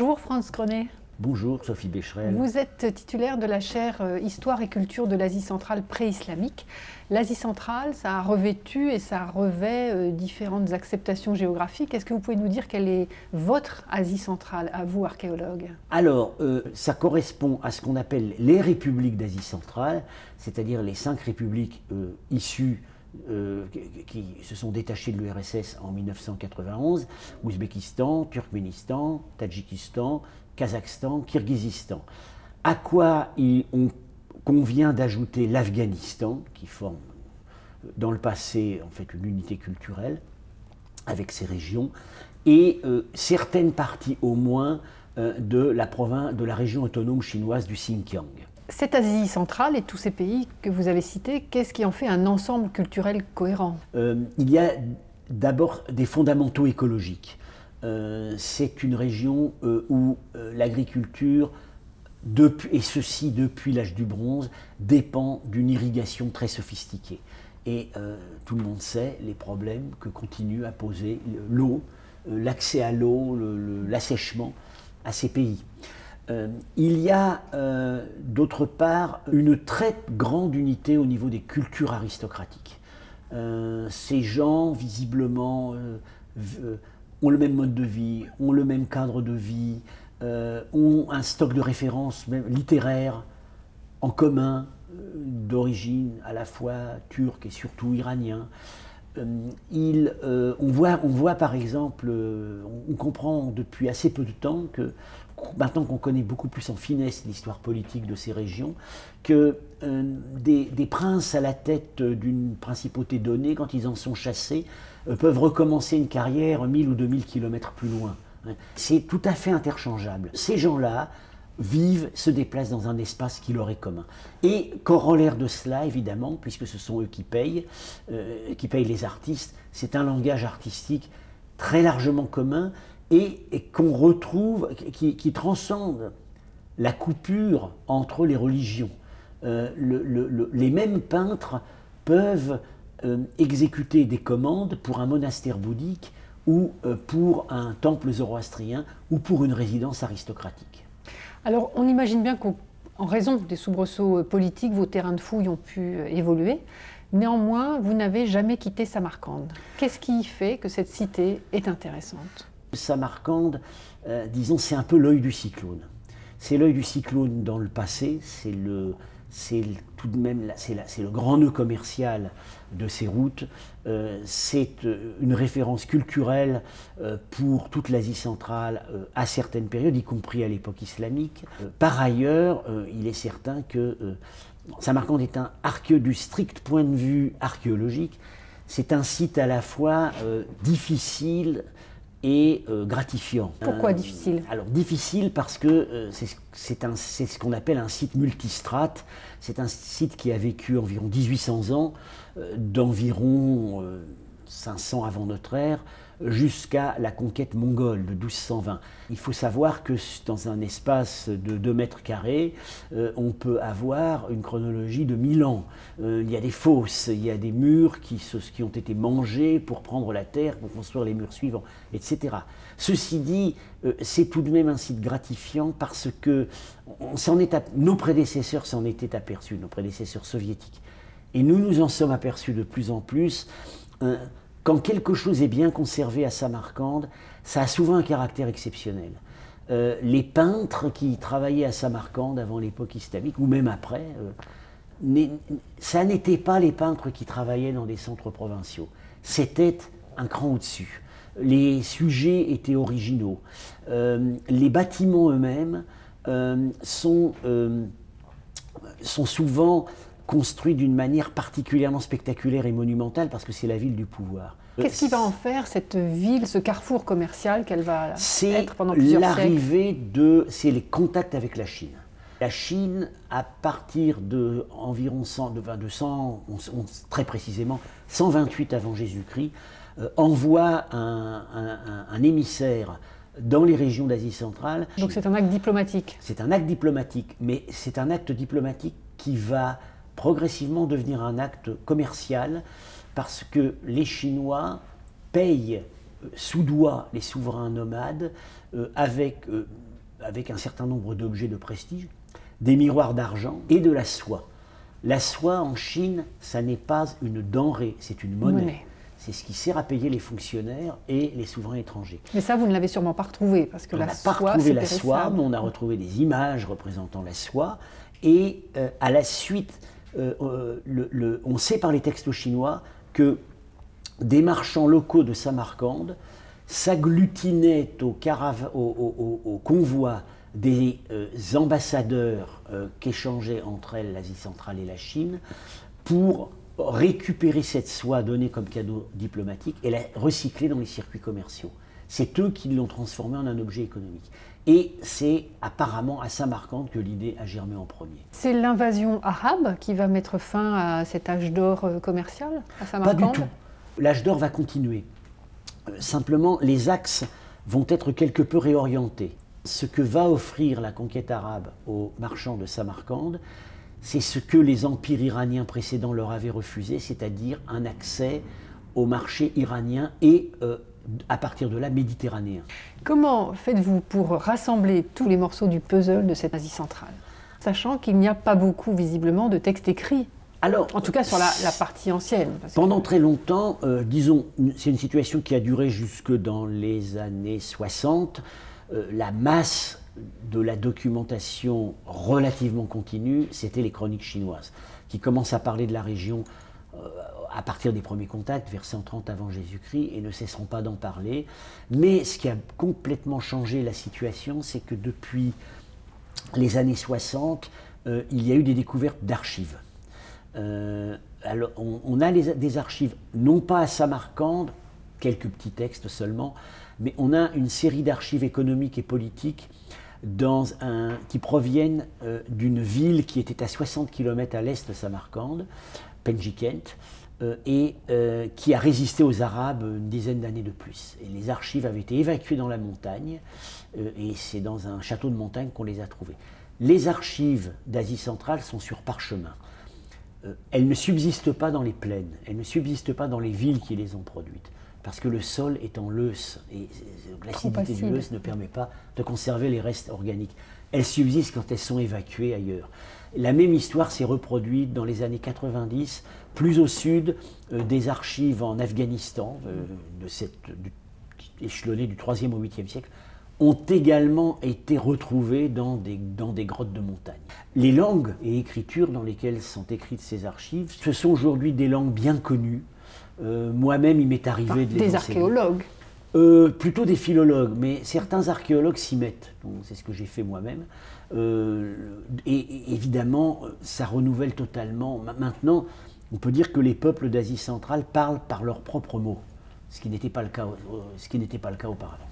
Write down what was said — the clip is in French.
Bonjour Franz Grenet. Bonjour Sophie Bécherel. Vous êtes titulaire de la chaire euh, Histoire et culture de l'Asie centrale pré-islamique. L'Asie centrale, ça a revêtu et ça revêt euh, différentes acceptations géographiques. Est-ce que vous pouvez nous dire quelle est votre Asie centrale, à vous archéologue? Alors, euh, ça correspond à ce qu'on appelle les républiques d'Asie centrale, c'est-à-dire les cinq républiques issues qui se sont détachées de l'URSS en 1991, Ouzbékistan, Turkménistan, Tadjikistan, Kazakhstan, Kirghizistan. À quoi on convient d'ajouter l'Afghanistan, qui forme dans le passé en fait une unité culturelle avec ces régions, et euh, certaines parties au moins euh, de, la de la région autonome chinoise du Xinjiang. Cette Asie centrale et tous ces pays que vous avez cités, qu'est-ce qui en fait un ensemble culturel cohérent? Euh, Il y a d'abord des fondamentaux écologiques. Euh, c'est une région euh, où l'agriculture, et ceci depuis l'âge du bronze, dépend d'une irrigation très sophistiquée. Et tout le monde sait les problèmes que continue à poser l'eau, l'accès à l'eau, l'assèchement à ces pays. Il y a d'autre part une très grande unité au niveau des cultures aristocratiques. ces gens, visiblement, ont le même mode de vie, ont le même cadre de vie, euh, ont un stock de références littéraires en commun, euh, d'origine à la fois turque et surtout iranien. Euh, on, voit, on, voit, par exemple, on comprend depuis assez peu de temps que, maintenant qu'on connaît beaucoup plus en finesse l'histoire politique de ces régions, que des, des, princes à la tête d'une principauté donnée, quand ils en sont chassés, euh, peuvent recommencer une carrière 1000 ou 2000 kilomètres plus loin. Hein. C'est tout à fait interchangeable. Ces gens-là vivent, se déplacent dans un espace qui leur est commun. Et corollaire de cela, évidemment, puisque ce sont eux qui payent, euh, qui payent les artistes, c'est un langage artistique très largement commun et, qu'on retrouve, qui, transcende la coupure entre les religions. Euh, les mêmes peintres peuvent euh, exécuter des commandes pour un monastère bouddhique ou pour un temple zoroastrien ou pour une résidence aristocratique. Alors on imagine bien qu'en raison des soubresauts euh, politiques, vos terrains de fouilles ont pu évoluer. Néanmoins, vous n'avez jamais quitté Samarcande. Qu'est-ce qui fait que cette cité est intéressante? Samarcande, disons, c'est un peu l'œil du cyclone. C'est l'œil du cyclone dans le passé, c'est tout de même c'est le grand nœud commercial de ces routes. Euh, c'est euh, une référence culturelle euh, pour toute l'Asie centrale à certaines périodes, y compris à l'époque islamique. par ailleurs, il est certain que Samarcande est un archéologue du strict point de vue archéologique. C'est un site à la fois difficile et euh, gratifiant. Pourquoi euh, difficile? Alors difficile parce que euh, c'est ce qu'on appelle un site multistrate. C'est un site qui a vécu environ 1800 ans, d'environ 500 avant notre ère, jusqu'à la conquête mongole de 1220. Il faut savoir que dans un espace de 2 mètres carrés, euh, on peut avoir une chronologie de 1000 ans. Euh, il y a des fosses, il y a des murs qui, ont été mangés pour prendre la terre, pour construire les murs suivants, etc. Ceci dit, euh, c'est tout de même un site gratifiant parce que nos prédécesseurs s'en étaient aperçus, nos prédécesseurs soviétiques. Et nous nous en sommes aperçus de plus en plus quand quelque chose est bien conservé à Samarcande, ça a souvent un caractère exceptionnel. Euh, les peintres qui travaillaient à Samarcande avant l'époque islamique, ou même après, euh, ça n'était pas les peintres qui travaillaient dans des centres provinciaux. C'était un cran au-dessus. Les sujets étaient originaux. Euh, les bâtiments eux-mêmes sont, sont souvent construit d'une manière particulièrement spectaculaire et monumentale parce que c'est la ville du pouvoir. Qu'est-ce qui va en faire cette ville, ce carrefour commercial qu'elle va être pendant plusieurs siècles? C'est l'arrivée de, c'est les contacts avec la Chine. La Chine, à partir de environ 100, de, de 100, très précisément 128 avant Jésus-Christ, euh, envoie un, un émissaire dans les régions d'Asie centrale. Donc c'est un acte diplomatique? C'est un acte diplomatique, mais c'est un acte diplomatique qui va progressivement devenir un acte commercial parce que les Chinois payent euh, sous doigt les souverains nomades euh, avec euh, avec un certain nombre d'objets de prestige, des miroirs d'argent et de la soie. La soie en Chine, ça n'est pas une denrée, c'est une monnaie. C'est ce qui sert à payer les fonctionnaires et les souverains étrangers. Mais ça, vous ne l'avez sûrement pas retrouvé, parce que on la n'a soie, pas retrouvé la soie, mais on a retrouvé des images représentant la soie. Et euh, à la suite, euh, euh, on sait par les textes chinois que des marchands locaux de Samarcande s'agglutinaient au, au- convoi des euh, ambassadeurs qu'échangeaient entre elles l'Asie centrale et la Chine pour récupérer cette soie donnée comme cadeau diplomatique et la recycler dans les circuits commerciaux. C'est eux qui l'ont transformée en un objet économique. Et c'est apparemment à Samarcande que l'idée a germé en premier. C'est l'invasion arabe qui va mettre fin à cet âge d'or euh, commercial à Pas Samarcande du tout. L'âge d'or va continuer. Euh, Simplement, les axes vont être quelque peu réorientés. Ce que va offrir la conquête arabe aux marchands de Samarcande, c'est ce que les empires iraniens précédents leur avaient refusé, c'est-à-dire un accès au marché iranien et, euh, à partir de là, méditerranéen. Comment faites-vous pour rassembler tous les morceaux du puzzle de cette Asie centrale Sachant qu'il n'y a pas beaucoup, visiblement, de textes écrits, Alors, en tout cas sur la, la partie ancienne. parce que- Pendant très longtemps, euh, disons, c'est une situation qui a duré jusque dans les années 60. Euh, la masse de la documentation relativement continue, c'était les chroniques chinoises, qui commencent à parler de la région euh, à partir des premiers contacts, vers 130 avant Jésus-Christ, et ne cesseront pas d'en parler. Mais ce qui a complètement changé la situation, c'est que depuis les années 60, euh, il y a eu des découvertes d'archives. Euh, alors, on, a des archives, non pas à Samarcande, quelques petits textes seulement, mais on a une série d'archives économiques et politiques dans un, qui proviennent euh, d'une ville qui était à 60 km à l'est de Samarcande, Penjikent, et euh, qui a résisté aux Arabes une dizaine d'années de plus. Et les archives avaient été évacuées dans la montagne, euh, et c'est dans un château de montagne qu'on les a trouvées. Les archives d'Asie centrale sont sur parchemin. Euh, elles ne subsistent pas dans les plaines, elles ne subsistent pas dans les villes qui les ont produites, parce que le sol est en leuce, et euh, l'acidité du leuce ne permet pas de conserver les restes organiques. Elles subsistent quand elles sont évacuées ailleurs. La même histoire s'est reproduite dans les années 90, plus au sud euh, des archives en Afghanistan, euh, de cette, du, échelonnées du 3e au 8e siècle, ont également été retrouvées dans des, dans des grottes de montagne. Les langues et écritures dans lesquelles sont écrites ces archives, ce sont aujourd'hui des langues bien connues. Euh, Moi-même, il m'est arrivé de les Des enseigner. archéologues. Euh, plutôt des philologues, mais certains archéologues s'y mettent. C'est ce que j'ai fait moi-même. Euh, et, évidemment, ça renouvelle totalement. Maintenant, on peut dire que les peuples d'Asie centrale parlent par leurs propres mots, ce qui n'était pas le cas auparavant.